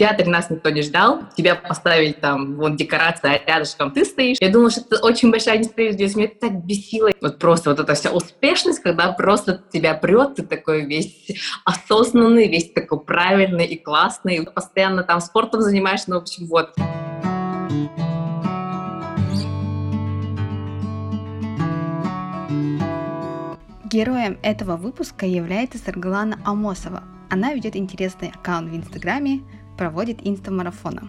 театре нас никто не ждал, тебя поставили там, вон декорация, а рядышком ты стоишь. Я думала, что это очень большая несправедливость. Меня это так бесило. Вот просто вот эта вся успешность, когда просто тебя прет, ты такой весь осознанный, весь такой правильный и классный. Постоянно там спортом занимаешься, ну, в общем, вот. Героем этого выпуска является Саргалана Амосова. Она ведет интересный аккаунт в Инстаграме, проводит инстамарафоны.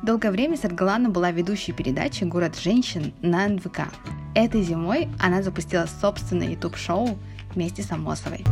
Долгое время Саргалана была ведущей передачи «Город женщин» на НВК. Этой зимой она запустила собственное YouTube-шоу вместе с Амосовой.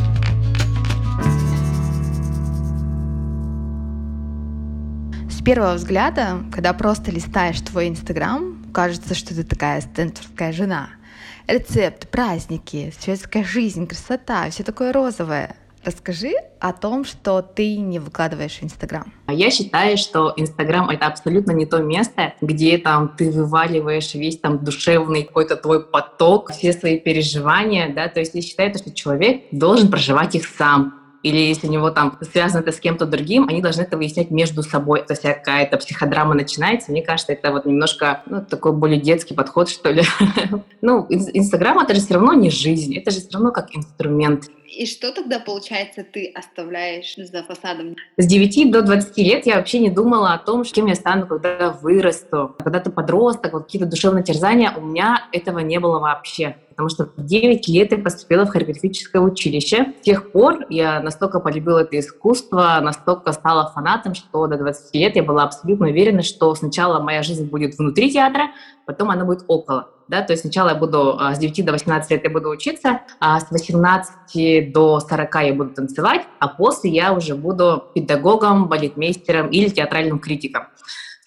С первого взгляда, когда просто листаешь твой Инстаграм, кажется, что ты такая стенфордская жена – рецепт, праздники, светская жизнь, красота, все такое розовое. Расскажи о том, что ты не выкладываешь в Инстаграм. Я считаю, что Инстаграм — это абсолютно не то место, где там ты вываливаешь весь там душевный какой-то твой поток, все свои переживания, да, то есть я считаю, что человек должен проживать их сам, или если у него там связано это с кем-то другим, они должны это выяснять между собой. То есть какая-то психодрама начинается, мне кажется, это вот немножко ну, такой более детский подход, что ли. ну, Инстаграм — это же все равно не жизнь, это же все равно как инструмент. И что тогда, получается, ты оставляешь за фасадом? С 9 до 20 лет я вообще не думала о том, кем я стану, когда вырасту. Когда ты подросток, вот какие-то душевные терзания, у меня этого не было вообще. Потому что в 9 лет я поступила в хореографическое училище. С тех пор я настолько полюбила это искусство, настолько стала фанатом, что до 20 лет я была абсолютно уверена, что сначала моя жизнь будет внутри театра, потом она будет около да, то есть сначала я буду а, с 9 до 18 лет я буду учиться, а с 18 до 40 я буду танцевать, а после я уже буду педагогом, балетмейстером или театральным критиком.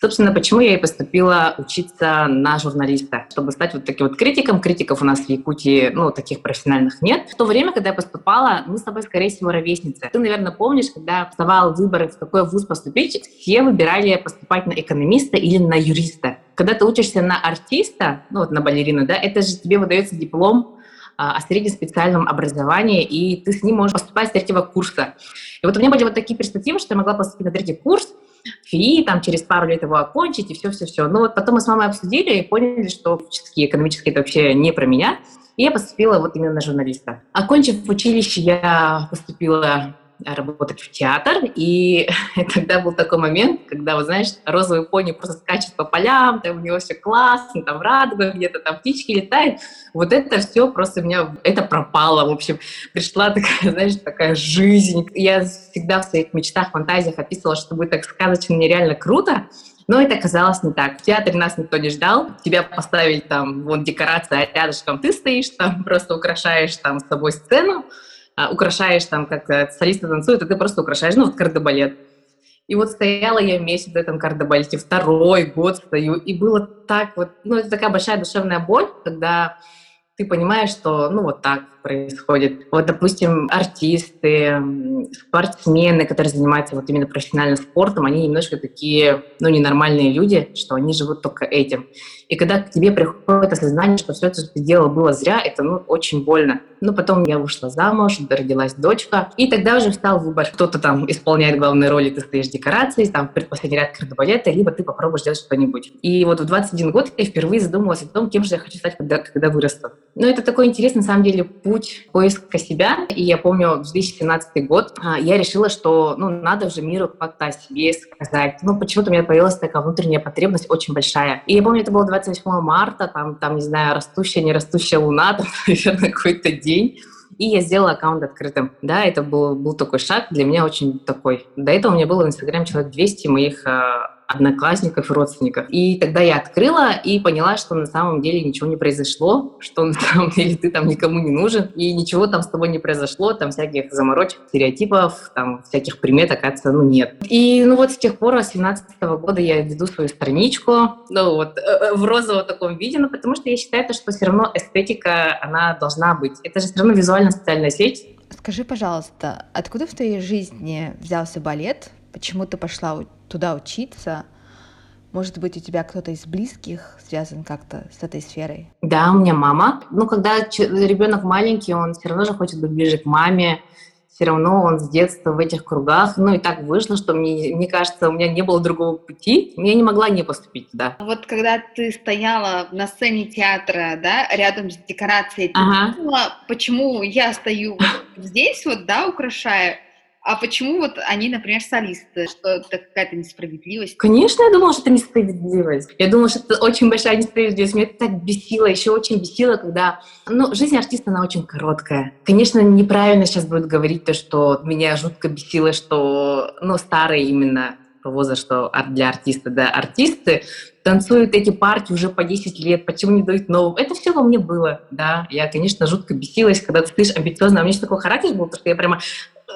Собственно, почему я и поступила учиться на журналиста, чтобы стать вот таким вот критиком. Критиков у нас в Якутии, ну, таких профессиональных нет. В то время, когда я поступала, мы с тобой, скорее всего, ровесницы. Ты, наверное, помнишь, когда вставал выбор, в какой вуз поступить, все выбирали поступать на экономиста или на юриста. Когда ты учишься на артиста, ну, вот на балерину, да, это же тебе выдается диплом а, о среднем специальном образовании, и ты с ним можешь поступать с третьего курса. И вот у меня были вот такие перспективы, что я могла поступить на третий курс, ФИИ, там через пару лет его окончить и все-все-все. Ну вот потом мы с мамой обсудили и поняли, что физически, экономически это вообще не про меня. И я поступила вот именно на журналиста. Окончив училище, я поступила работать в театр, и тогда был такой момент, когда, вот знаешь, розовый пони просто скачет по полям, там у него все классно, там радуга где-то, там птички летают. Вот это все просто у меня, это пропало, в общем. Пришла такая, знаешь, такая жизнь. Я всегда в своих мечтах, фантазиях описывала, что будет так сказочно, нереально круто, но это оказалось не так. В театре нас никто не ждал. Тебя поставили там, вон декорация, а рядышком ты стоишь там, просто украшаешь там с собой сцену. А, украшаешь там, как солисты танцуют, и ты просто украшаешь, ну, вот кардебалет. И вот стояла я месяц в этом кардебалете, второй год стою, и было так вот, ну, это такая большая душевная боль, когда ты понимаешь, что, ну, вот так происходит. Вот, допустим, артисты, спортсмены, которые занимаются вот именно профессиональным спортом, они немножко такие, ну, ненормальные люди, что они живут только этим. И когда к тебе приходит осознание, что все это, что ты делал, было зря, это, ну, очень больно. Ну, потом я вышла замуж, родилась дочка, и тогда уже встал выбор. Кто-то там исполняет главные роли, ты стоишь декорацией, там, предпоследний ряд кардебалета, либо ты попробуешь сделать что-нибудь. И вот в 21 год я впервые задумалась о том, кем же я хочу стать, когда, когда вырасту. Ну, это такой интересный, на самом деле, путь поиска себя. И я помню, в 2017 год а, я решила, что ну, надо уже миру как-то о себе сказать. Ну, почему-то у меня появилась такая внутренняя потребность очень большая. И я помню, это было 28 марта, там, там не знаю, растущая, не растущая луна, там, наверное, какой-то день. И я сделала аккаунт открытым. Да, это был, был такой шаг для меня очень такой. До этого у меня было в Инстаграме человек 200 моих а, одноклассников и родственников. И тогда я открыла и поняла, что на самом деле ничего не произошло, что на самом деле ты там никому не нужен, и ничего там с тобой не произошло, там всяких заморочек, стереотипов, там всяких примет, оказывается, ну нет. И ну вот с тех пор, с 17 -го года я веду свою страничку, ну вот э, э, в розовом таком виде, ну потому что я считаю, что все равно эстетика, она должна быть. Это же все равно визуально-социальная сеть. Скажи, пожалуйста, откуда в твоей жизни взялся балет? Почему ты пошла туда учиться. Может быть, у тебя кто-то из близких связан как-то с этой сферой? Да, у меня мама. Ну, когда ребенок маленький, он все равно же хочет быть ближе к маме, все равно он с детства в этих кругах. Ну и так вышло, что мне, мне кажется, у меня не было другого пути. Я не могла не поступить туда. Вот когда ты стояла на сцене театра, да, рядом с декорацией, ты ага. думала, почему я стою вот здесь вот, да, украшая, а почему вот они, например, солисты? Что это какая-то несправедливость? Конечно, я думала, что это несправедливость. Я думала, что это очень большая несправедливость. Меня это так бесило, еще очень бесило, когда... Ну, жизнь артиста, она очень короткая. Конечно, неправильно сейчас будет говорить то, что меня жутко бесило, что, ну, старые именно возраст, что для артиста, да, артисты танцуют эти партии уже по 10 лет, почему не дают новым? Это все во мне было, да. Я, конечно, жутко бесилась, когда ты слышишь амбициозно. А у меня такой характер был, потому что я прямо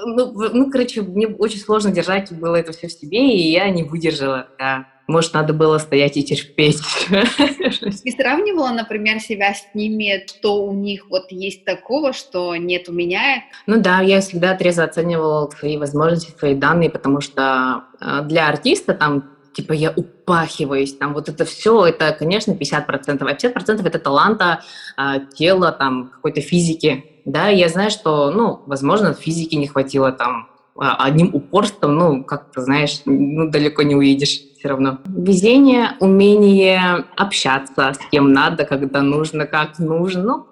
ну, ну, короче, мне очень сложно держать было это все в себе, и я не выдержала, да. Может, надо было стоять и терпеть. И сравнивала, например, себя с ними, что у них вот есть такого, что нет у меня? Ну да, я всегда трезво оценивала свои возможности, свои данные, потому что э, для артиста там типа я упахиваюсь, там вот это все, это, конечно, 50%, а 50% это таланта, э, тела, там, какой-то физики, да, я знаю, что, ну, возможно, физики не хватило там а, одним упорством, ну, как ты знаешь, ну, далеко не уедешь все равно. Везение, умение общаться с кем надо, когда нужно, как нужно, ну,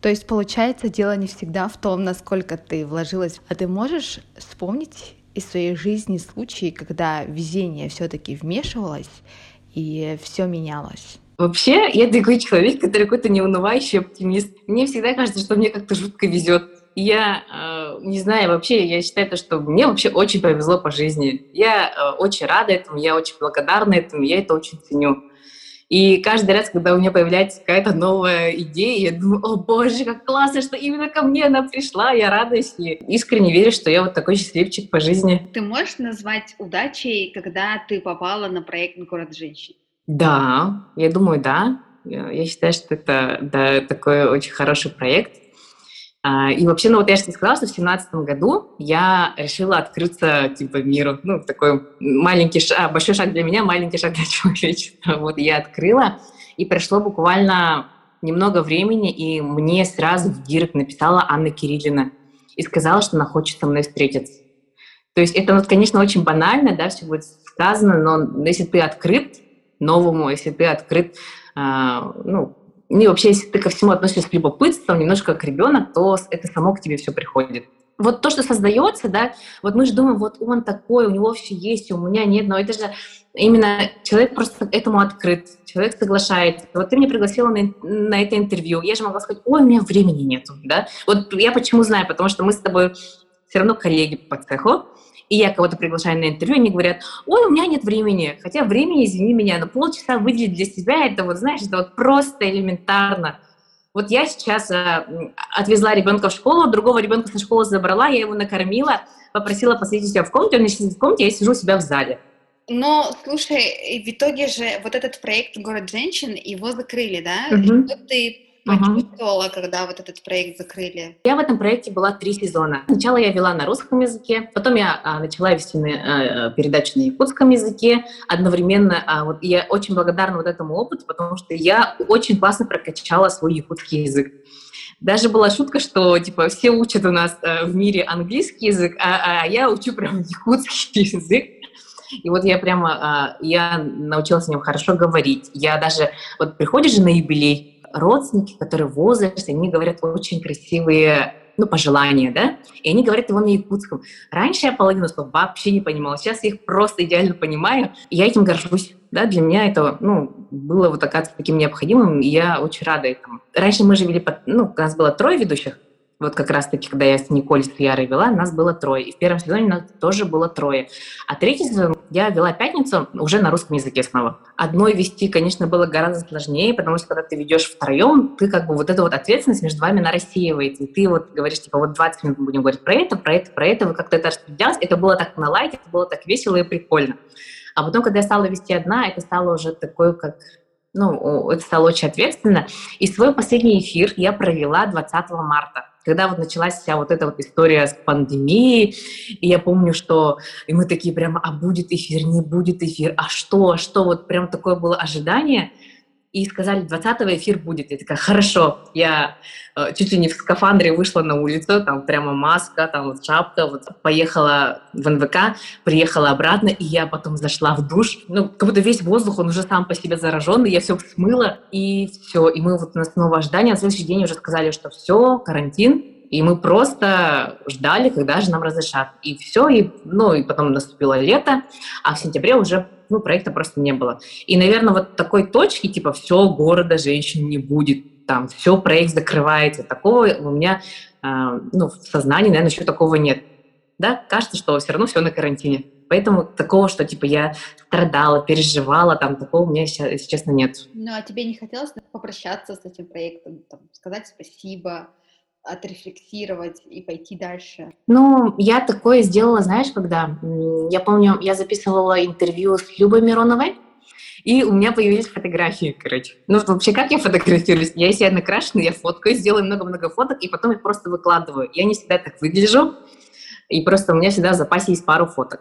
то есть, получается, дело не всегда в том, насколько ты вложилась. А ты можешь вспомнить из своей жизни случаи, когда везение все-таки вмешивалось и все менялось? Вообще, я такой человек, который какой-то неунывающий оптимист. Мне всегда кажется, что мне как-то жутко везет. Я э, не знаю, вообще, я считаю, то, что мне вообще очень повезло по жизни. Я э, очень рада этому, я очень благодарна этому, я это очень ценю. И каждый раз, когда у меня появляется какая-то новая идея, я думаю, о боже, как классно, что именно ко мне она пришла, я радуюсь и искренне верю, что я вот такой счастливчик по жизни. Ты можешь назвать удачей, когда ты попала на проект «Город женщин»? Да, я думаю, да. Я считаю, что это да, такой очень хороший проект. А, и вообще, ну вот я же сказала, что в семнадцатом году я решила открыться типа миру. Ну, такой маленький шаг, большой шаг для меня, маленький шаг для человечества. Вот я открыла, и прошло буквально немного времени, и мне сразу в директ написала Анна Кириллина и сказала, что она хочет со мной встретиться. То есть это, вот, конечно, очень банально, да, все будет сказано, но если ты открыт, новому, если ты открыт, а, ну, и вообще, если ты ко всему относишься с любопытством, немножко как ребенок, то это само к тебе все приходит. Вот то, что создается, да, вот мы же думаем, вот он такой, у него все есть, у меня нет, но это же именно человек просто этому открыт, человек соглашается. Вот ты меня пригласила на, на это интервью, я же могла сказать, ой, у меня времени нету, да. Вот я почему знаю, потому что мы с тобой все равно коллеги по цеху, и я кого-то приглашаю на интервью, они говорят, ой, у меня нет времени. Хотя времени, извини меня, но полчаса выделить для себя, это вот, знаешь, это вот просто элементарно. Вот я сейчас э, отвезла ребенка в школу, другого ребенка со школы забрала, я его накормила, попросила посидеть себя в комнате, он сидит в комнате, я сижу у себя в зале. Но, слушай, в итоге же вот этот проект «Город женщин», его закрыли, да? Угу. Что ты почувствовала, когда вот этот проект закрыли? Я в этом проекте была три сезона. Сначала я вела на русском языке, потом я а, начала вести на, а, передачи на якутском языке. Одновременно а, вот, я очень благодарна вот этому опыту, потому что я очень классно прокачала свой якутский язык. Даже была шутка, что типа все учат у нас э, в мире английский язык, а, а я учу прям якутский язык. И вот я прямо, э, я научилась о нем хорошо говорить. Я даже, вот приходишь же на юбилей, родственники, которые в возрасте, они говорят очень красивые ну, пожелания, да, и они говорят его на якутском. Раньше я половину слов вообще не понимала, сейчас я их просто идеально понимаю, и я этим горжусь, да, для меня это, ну, было вот оказывается таким необходимым, и я очень рада этому. Раньше мы же вели, ну, у нас было трое ведущих, вот как раз-таки, когда я с Николь, с Ярой вела, нас было трое. И в первом сезоне нас тоже было трое. А третий сезон я вела пятницу уже на русском языке снова. Одной вести, конечно, было гораздо сложнее, потому что когда ты ведешь втроем, ты как бы вот эта вот ответственность между вами она рассеивается. И ты вот говоришь, типа, вот 20 минут будем говорить про это, про это, про это, вы как-то это распределялось. Это было так на лайке, это было так весело и прикольно. А потом, когда я стала вести одна, это стало уже такое, как ну, это стало очень ответственно. И свой последний эфир я провела 20 марта когда вот началась вся вот эта вот история с пандемией, и я помню, что и мы такие прямо, а будет эфир, не будет эфир, а что, а что, вот прям такое было ожидание. И сказали, 20 эфир будет. Я такая, хорошо. Я э, чуть ли не в скафандре вышла на улицу, там прямо маска, там вот шапка, вот поехала в НВК, приехала обратно, и я потом зашла в душ. Ну, как будто весь воздух, он уже сам по себе зараженный, я все смыла, и все. И мы вот на снова ожидание, на следующий день уже сказали, что все, карантин, и мы просто ждали, когда же нам разрешат. И все, и, ну, и потом наступило лето, а в сентябре уже ну, проекта просто не было. И, наверное, вот такой точки, типа, все, города женщин не будет, там, все, проект закрывается, такого у меня, э, ну, в сознании, наверное, еще такого нет. Да, кажется, что все равно все на карантине. Поэтому такого, что, типа, я страдала, переживала, там, такого у меня, если честно, нет. Ну, а тебе не хотелось попрощаться с этим проектом, там, сказать спасибо, отрефлексировать и пойти дальше? Ну, я такое сделала, знаешь, когда? Я помню, я записывала интервью с Любой Мироновой, и у меня появились фотографии, короче. Ну, вообще, как я фотографируюсь? Я себя накрашена, я фоткаю, сделаю много-много фоток, и потом их просто выкладываю. Я не всегда так выгляжу, и просто у меня всегда в запасе есть пару фоток.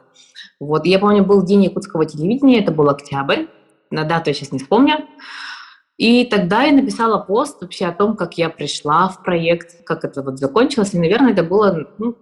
Вот, я помню, был день якутского телевидения, это был октябрь, на дату я сейчас не вспомню. И тогда я написала пост вообще о том, как я пришла в проект, как это вот закончилось. И, наверное, это было ну,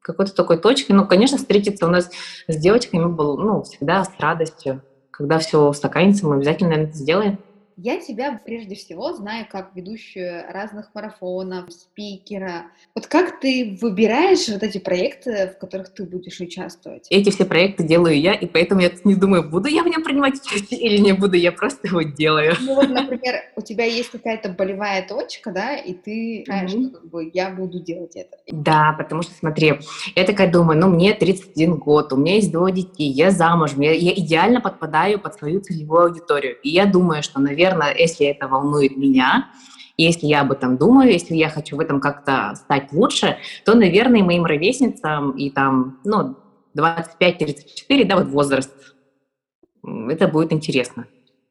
какой-то такой точкой. Ну, конечно, встретиться у нас с девочками было ну, всегда с радостью. Когда все устаканится, мы обязательно это сделаем. Я тебя прежде всего знаю как ведущую разных марафонов, спикера. Вот как ты выбираешь вот эти проекты, в которых ты будешь участвовать? Эти все проекты делаю я, и поэтому я не думаю, буду я в нем принимать участие или не буду, я просто его делаю. Ну вот, например, у тебя есть какая-то болевая точка, да, и ты знаешь, mm-hmm. что как бы я буду делать это. Да, потому что смотри, я такая думаю, ну мне 31 год, у меня есть двое детей, я замужем, я, я идеально подпадаю под свою целевую аудиторию. И я думаю, что, наверное, наверное, если это волнует меня, если я об этом думаю, если я хочу в этом как-то стать лучше, то, наверное, моим ровесницам и там, ну, 25-34, да, вот возраст, это будет интересно.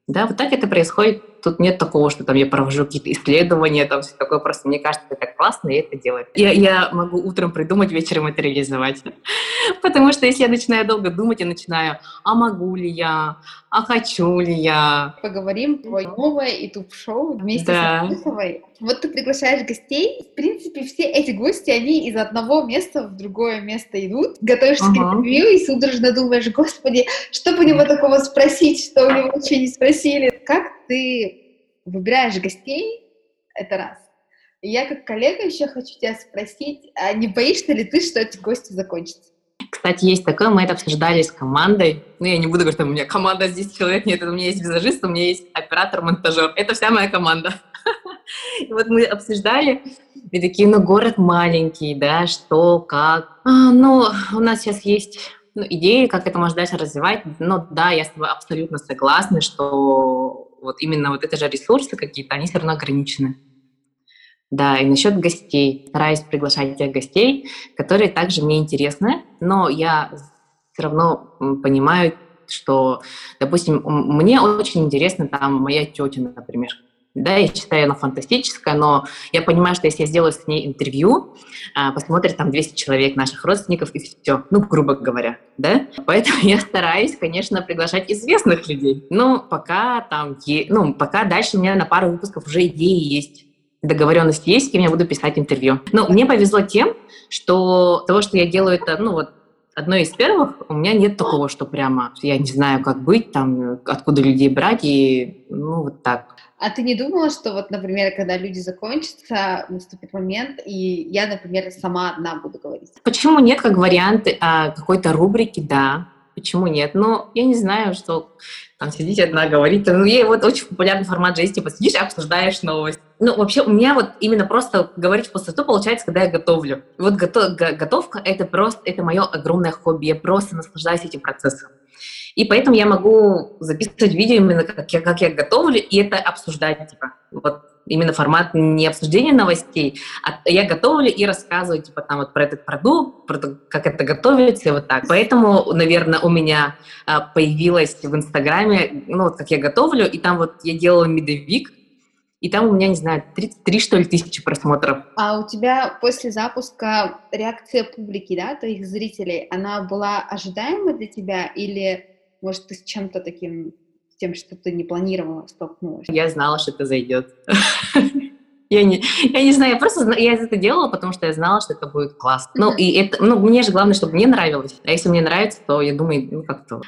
Да, вот так это происходит. Тут нет такого, что там я провожу какие-то исследования, там все такое. Просто мне кажется, это классно, и это делаю. Я, я могу утром придумать, вечером это реализовать. Потому что если я начинаю долго думать, я начинаю, а могу ли я, а хочу ли я. Поговорим про новое YouTube-шоу вместе да. с Анисовой. Вот ты приглашаешь гостей. В принципе, все эти гости, они из одного места в другое место идут. Готовишься uh-huh. к интервью и судорожно думаешь, господи, что бы у него такого спросить, что у него вообще не спросили. Как ты выбираешь гостей? Это раз. я как коллега еще хочу тебя спросить, а не боишься ли ты, что эти гости закончатся? Кстати, есть такое, мы это обсуждали с командой. Ну, я не буду говорить, что у меня команда здесь человек, нет, у меня есть визажист, у меня есть оператор, монтажер. Это вся моя команда. И вот мы обсуждали, и такие, ну, город маленький, да, что, как. А, ну, у нас сейчас есть ну, идеи, как это можно дальше развивать. Но да, я с тобой абсолютно согласна, что вот именно вот это же ресурсы какие-то, они все равно ограничены. Да, и насчет гостей. Стараюсь приглашать тех гостей, которые также мне интересны, но я все равно понимаю, что, допустим, мне очень интересна там моя тетя, например. Да, я считаю, она фантастическая, но я понимаю, что если я сделаю с ней интервью, а, посмотрит там 200 человек наших родственников и все, ну, грубо говоря, да. Поэтому я стараюсь, конечно, приглашать известных людей. Но пока там, ну, пока дальше у меня на пару выпусков уже идеи есть договоренность есть, с кем я буду писать интервью. Но мне повезло тем, что того, что я делаю, это, ну вот, одно из первых, у меня нет такого, что прямо я не знаю, как быть, там, откуда людей брать, и ну вот так. А ты не думала, что вот, например, когда люди закончатся, наступит момент, и я, например, сама одна буду говорить? Почему нет, как вариант а, какой-то рубрики, да, почему нет? Но я не знаю, что там сидеть одна говорить. Ну, ей вот очень популярный формат есть, типа сидишь и обсуждаешь новость. Ну, вообще, у меня вот именно просто говорить пустоту получается, когда я готовлю. Вот готов, готовка — это просто, это мое огромное хобби. Я просто наслаждаюсь этим процессом. И поэтому я могу записывать видео именно как я, как я готовлю, и это обсуждать, типа, вот именно формат не обсуждения новостей, а я готовлю и рассказываю, типа, там вот про этот продукт, про то, как это готовится, и вот так. Поэтому, наверное, у меня а, появилось в Инстаграме, ну, вот как я готовлю, и там вот я делала медовик, и там у меня, не знаю, 33, что ли, тысячи просмотров. А у тебя после запуска реакция публики, да, твоих зрителей, она была ожидаема для тебя или, может, ты с чем-то таким тем, что ты не планировала, столкнулась? Я знала, что это зайдет. Я не, я не знаю, я просто я это делала, потому что я знала, что это будет классно. Ну, и это, ну, мне же главное, чтобы мне нравилось. А если мне нравится, то я думаю, ну, как-то...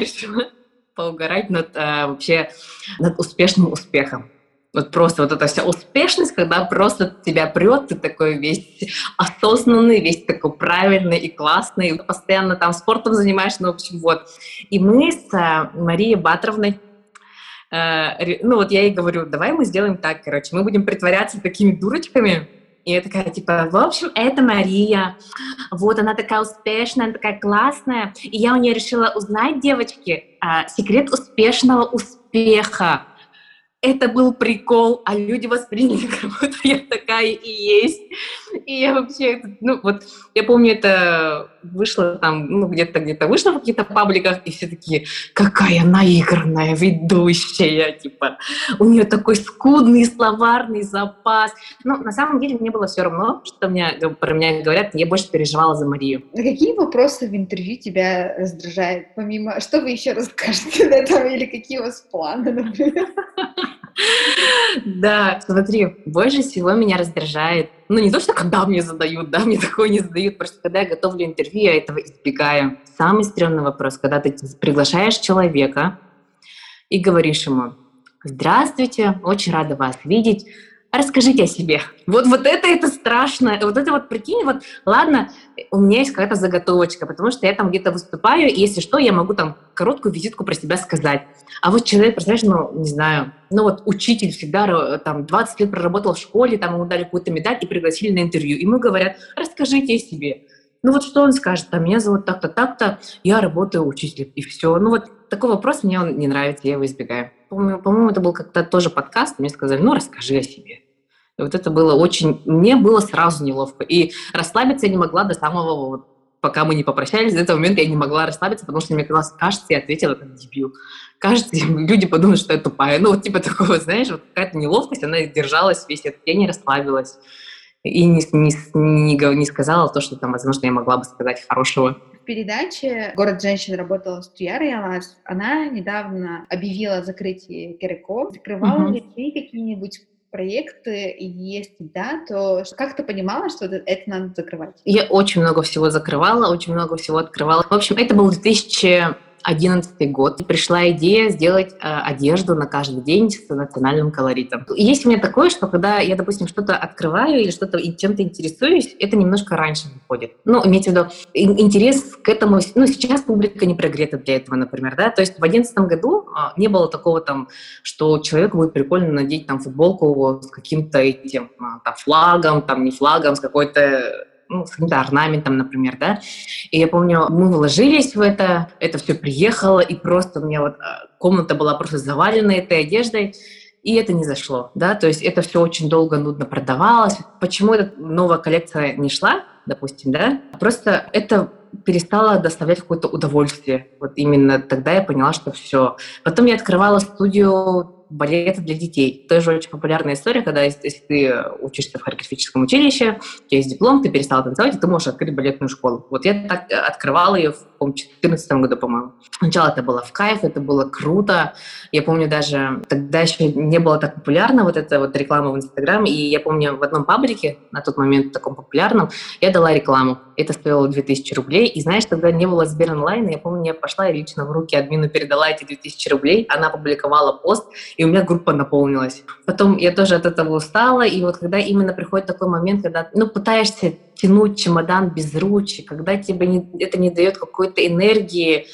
Решила поугарать над а, вообще над успешным успехом. Вот просто вот эта вся успешность, когда просто тебя прет, ты такой весь осознанный, весь такой правильный и классный, постоянно там спортом занимаешься, ну, в общем, вот. И мы с э, Марией Батровной э, ну вот я ей говорю, давай мы сделаем так, короче, мы будем притворяться такими дурочками, и я такая, типа, в общем, это Мария, вот она такая успешная, такая классная, и я у нее решила узнать, девочки, э, секрет успешного успеха. Это был прикол, а люди восприняли, как будто я такая и есть. И я вообще, ну вот, я помню, это вышло там, ну где-то где-то вышло в каких-то пабликах, и все такие, какая наигранная ведущая, типа, у нее такой скудный словарный запас. Но на самом деле мне было все равно, что мне, про меня говорят, я больше переживала за Марию. А какие вопросы в интервью тебя раздражают, помимо, что вы еще расскажете на этом, или какие у вас планы, например? Да, смотри, больше всего меня раздражает, ну не то, что когда мне задают, да, мне такое не задают, просто когда я готовлю интервью, я этого избегаю. Самый стрёмный вопрос, когда ты приглашаешь человека и говоришь ему, здравствуйте, очень рада вас видеть, расскажите о себе. Вот, вот это, это страшно. Вот это вот, прикинь, вот, ладно, у меня есть какая-то заготовочка, потому что я там где-то выступаю, и если что, я могу там короткую визитку про себя сказать. А вот человек, представляешь, ну, не знаю, ну вот учитель всегда там 20 лет проработал в школе, там ему дали какую-то медаль и пригласили на интервью. И ему говорят, расскажите о себе. Ну вот что он скажет, там, меня зовут так-то, так-то, я работаю учителем, и все. Ну вот такой вопрос мне он не нравится, я его избегаю. По-моему, по это был как-то тоже подкаст, мне сказали, ну расскажи о себе. И вот это было очень... Мне было сразу неловко. И расслабиться я не могла до самого вот, пока мы не попрощались, до этого момента я не могла расслабиться, потому что мне казалось, кажется, я ответила как дебил. Кажется, люди подумают, что я тупая. Ну, вот типа такого, знаешь, вот какая-то неловкость, она держалась весь этот день, не расслабилась. И не, не, не, не сказала то, что там, возможно, я могла бы сказать хорошего. В передаче «Город женщин» работала Стуяра Ялас. Она недавно объявила о закрытии Кереко. Закрывала ли ты какие-нибудь проекты, если да, то как ты понимала, что это надо закрывать? Я очень много всего закрывала, очень много всего открывала. В общем, это был 2000 2011 год пришла идея сделать э, одежду на каждый день с национальным колоритом. Есть у меня такое, что когда я, допустим, что-то открываю или что-то чем-то интересуюсь, это немножко раньше выходит. Ну, имейте в виду, интерес к этому, ну, сейчас публика не прогрета для этого, например, да, то есть в 2011 году э, не было такого там, что человеку будет прикольно надеть там футболку с каким-то этим э, там флагом, там не флагом, с какой-то ну, с каким-то орнаментом, например, да. И я помню, мы вложились в это, это все приехало, и просто у меня вот а, комната была просто завалена этой одеждой, и это не зашло, да, то есть это все очень долго, нудно продавалось. Почему эта новая коллекция не шла, допустим, да? Просто это перестало доставлять какое-то удовольствие. Вот именно тогда я поняла, что все. Потом я открывала студию балета для детей. Тоже очень популярная история, когда если, ты учишься в хореографическом училище, у тебя есть диплом, ты перестала танцевать, и ты можешь открыть балетную школу. Вот я так открывала ее в 2014 году, по-моему. Сначала это было в кайф, это было круто. Я помню даже, тогда еще не было так популярно вот эта вот реклама в Инстаграме, и я помню в одном паблике, на тот момент таком популярном, я дала рекламу. Это стоило 2000 рублей, и знаешь, тогда не было Сбер онлайн, я помню, я пошла и лично в руки админу передала эти 2000 рублей, она опубликовала пост, и у меня группа наполнилась. Потом я тоже от этого устала, и вот когда именно приходит такой момент, когда, ну, пытаешься тянуть чемодан без ручки, когда тебе не, это не дает какой-то энергии,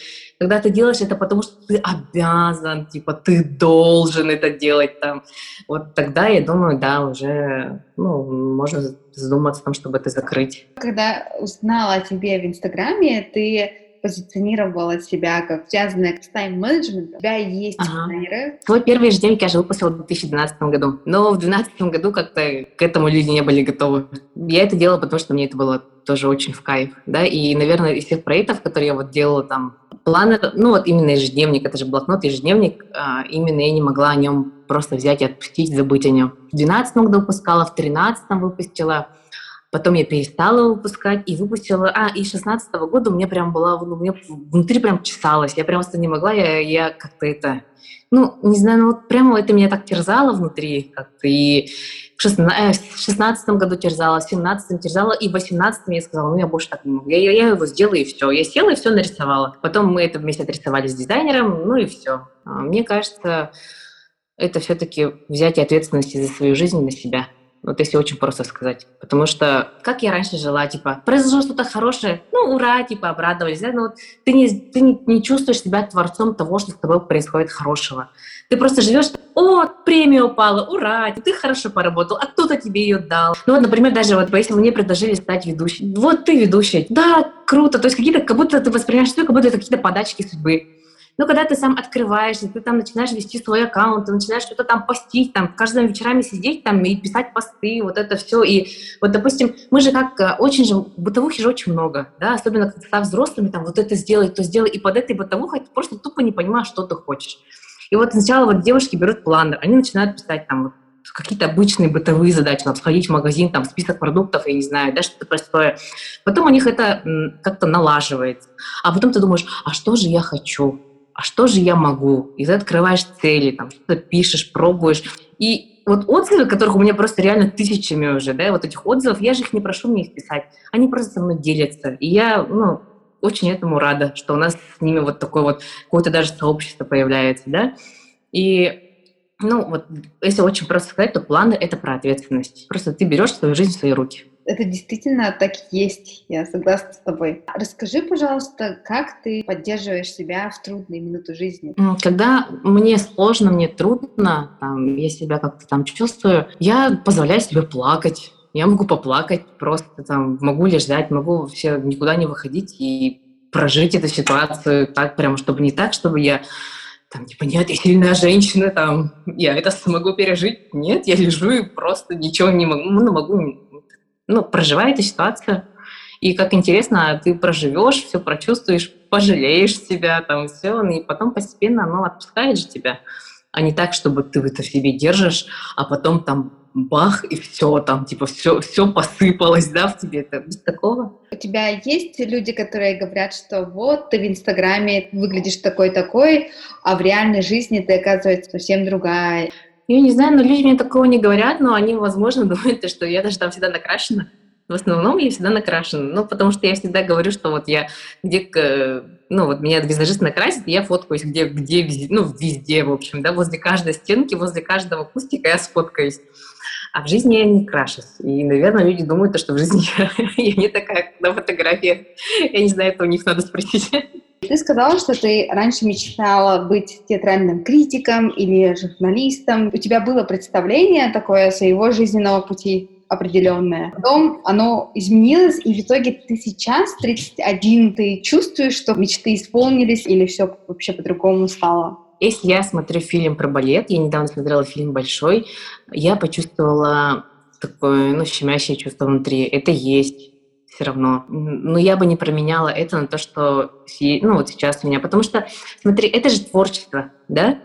когда ты делаешь это потому, что ты обязан, типа, ты должен это делать там, вот тогда, я думаю, да, уже, ну, можно задуматься о том, чтобы это закрыть. Когда узнала о тебе в Инстаграме, ты позиционировала себя как связанная с тайм-менеджментом. У тебя есть ага. дизайнеры. Свой первый ежедневник я же выпустила в 2012 году. Но в 2012 году как-то к этому люди не были готовы. Я это делала, потому что мне это было тоже очень в кайф, да, и, наверное, из всех проектов, которые я вот делала там, планы, ну вот именно ежедневник, это же блокнот, ежедневник, а, именно я не могла о нем просто взять и отпустить, забыть о нем. В 12 году выпускала, в 13 выпустила, Потом я перестала выпускать и выпустила... А, и 16 -го года у меня прям была... Ну, меня внутри прям чесалось. Я прям просто не могла, я, я как-то это... Ну, не знаю, ну вот прямо это меня так терзало внутри как-то. И в 16 э, году терзала, в 17 терзала, и в 18 я сказала, ну я больше так не могу. Я, я его сделаю, и все. Я села и все нарисовала. Потом мы это вместе отрисовали с дизайнером, ну и все. А, мне кажется, это все-таки взятие ответственности за свою жизнь на себя. Вот если очень просто сказать. Потому что как я раньше жила, типа, произошло что-то хорошее, ну, ура, типа, обрадовались, да, но вот ты, не, ты не, не чувствуешь себя творцом того, что с тобой происходит хорошего. Ты просто живешь, о, премия упала, ура, ты хорошо поработал, а кто-то тебе ее дал. Ну вот, например, даже вот если мне предложили стать ведущей, вот ты ведущая, да, круто, то есть какие-то, как будто ты воспринимаешь все, как будто это какие-то подачки судьбы. Но когда ты сам открываешься, ты там начинаешь вести свой аккаунт, ты начинаешь что-то там постить, там, каждыми вечерами сидеть там и писать посты, вот это все. И вот, допустим, мы же как, э, очень же, бытовухи же очень много, да, особенно когда став взрослыми, там, вот это сделай, то сделай, и под этой бытовухой ты просто тупо не понимаешь, что ты хочешь. И вот сначала вот девушки берут планер, они начинают писать там какие-то обычные бытовые задачи, там, сходить в магазин, там, список продуктов, я не знаю, да, что-то простое. Потом у них это как-то налаживается. А потом ты думаешь, а что же я хочу? А что же я могу? И ты открываешь цели, там, что-то пишешь, пробуешь. И вот отзывы, которых у меня просто реально тысячами уже, да, вот этих отзывов, я же их не прошу мне их писать, они просто со мной делятся. И я, ну, очень этому рада, что у нас с ними вот такое вот какое-то даже сообщество появляется, да. И ну, вот, если очень просто сказать, то планы — это про ответственность. Просто ты берешь свою жизнь в свои руки. Это действительно так есть, я согласна с тобой. Расскажи, пожалуйста, как ты поддерживаешь себя в трудные минуты жизни? Когда мне сложно, мне трудно, там, я себя как-то там чувствую, я позволяю себе плакать. Я могу поплакать, просто там могу лежать, могу все никуда не выходить и прожить эту ситуацию так прямо, чтобы не так, чтобы я там, типа, нет, я сильная женщина, там, я это смогу пережить. Нет, я лежу и просто ничего не могу, ну, могу ну, проживай эту ситуацию. И как интересно, ты проживешь, все прочувствуешь, пожалеешь себя, там все, и потом постепенно оно отпускает же тебя. А не так, чтобы ты это в себе держишь, а потом там бах, и все, там, типа, все, все посыпалось, да, в тебе, это без такого. У тебя есть люди, которые говорят, что вот, ты в Инстаграме выглядишь такой-такой, а в реальной жизни ты, оказывается, совсем другая. Я не знаю, но люди мне такого не говорят, но они, возможно, думают, что я даже там всегда накрашена. В основном я всегда накрашена. Ну, потому что я всегда говорю, что вот я где, ну, вот меня визажист накрасит, я фоткаюсь где, где, везде, ну, везде, в общем, да, возле каждой стенки, возле каждого кустика я сфоткаюсь. А в жизни я не крашусь. И, наверное, люди думают, что в жизни я, я не такая, как на фотографиях. Я не знаю, это у них надо спросить. Ты сказала, что ты раньше мечтала быть театральным критиком или журналистом. У тебя было представление такое своего жизненного пути определенное. Потом оно изменилось, и в итоге ты сейчас, 31, ты чувствуешь, что мечты исполнились или все вообще по-другому стало? Если я смотрю фильм про балет, я недавно смотрела фильм «Большой», я почувствовала такое, ну, щемящее чувство внутри. Это есть все равно. Но я бы не променяла это на то, что ну, вот сейчас у меня. Потому что, смотри, это же творчество, да?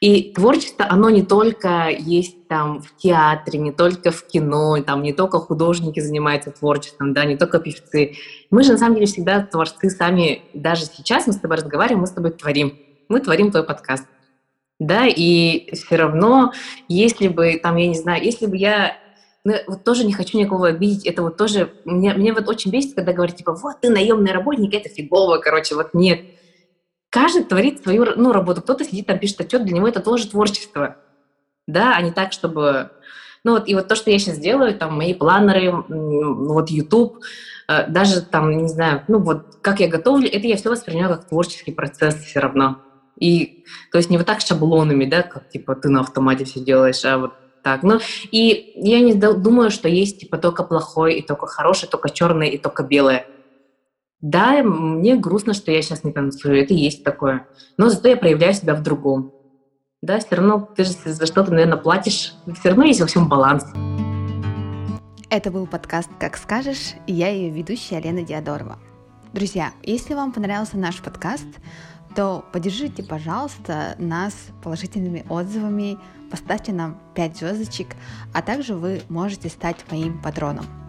И творчество, оно не только есть там в театре, не только в кино, там не только художники занимаются творчеством, да, не только певцы. Мы же на самом деле всегда творцы сами, даже сейчас мы с тобой разговариваем, мы с тобой творим. Мы творим твой подкаст. Да, и все равно, если бы, там, я не знаю, если бы я но вот тоже не хочу никого обидеть, это вот тоже, мне, мне вот очень бесит, когда говорят, типа, вот ты наемный работник, это фигово, короче, вот нет. Каждый творит свою ну, работу, кто-то сидит там, пишет отчет, для него это тоже творчество, да, а не так, чтобы... Ну вот, и вот то, что я сейчас делаю, там, мои планеры, вот YouTube, э, даже там, не знаю, ну вот, как я готовлю, это я все воспринимаю как творческий процесс все равно. И, то есть не вот так шаблонами, да, как, типа, ты на автомате все делаешь, а вот так. Ну, и я не думаю, что есть типа только плохое и только хорошее, только черное и только белое. Да, мне грустно, что я сейчас не танцую, это есть такое. Но зато я проявляю себя в другом. Да, все равно ты же за что-то, наверное, платишь. Все равно есть во всем баланс. Это был подкаст «Как скажешь» и я ее ведущая Лена Диадорова. Друзья, если вам понравился наш подкаст, то поддержите, пожалуйста, нас положительными отзывами, поставьте нам 5 звездочек, а также вы можете стать моим патроном.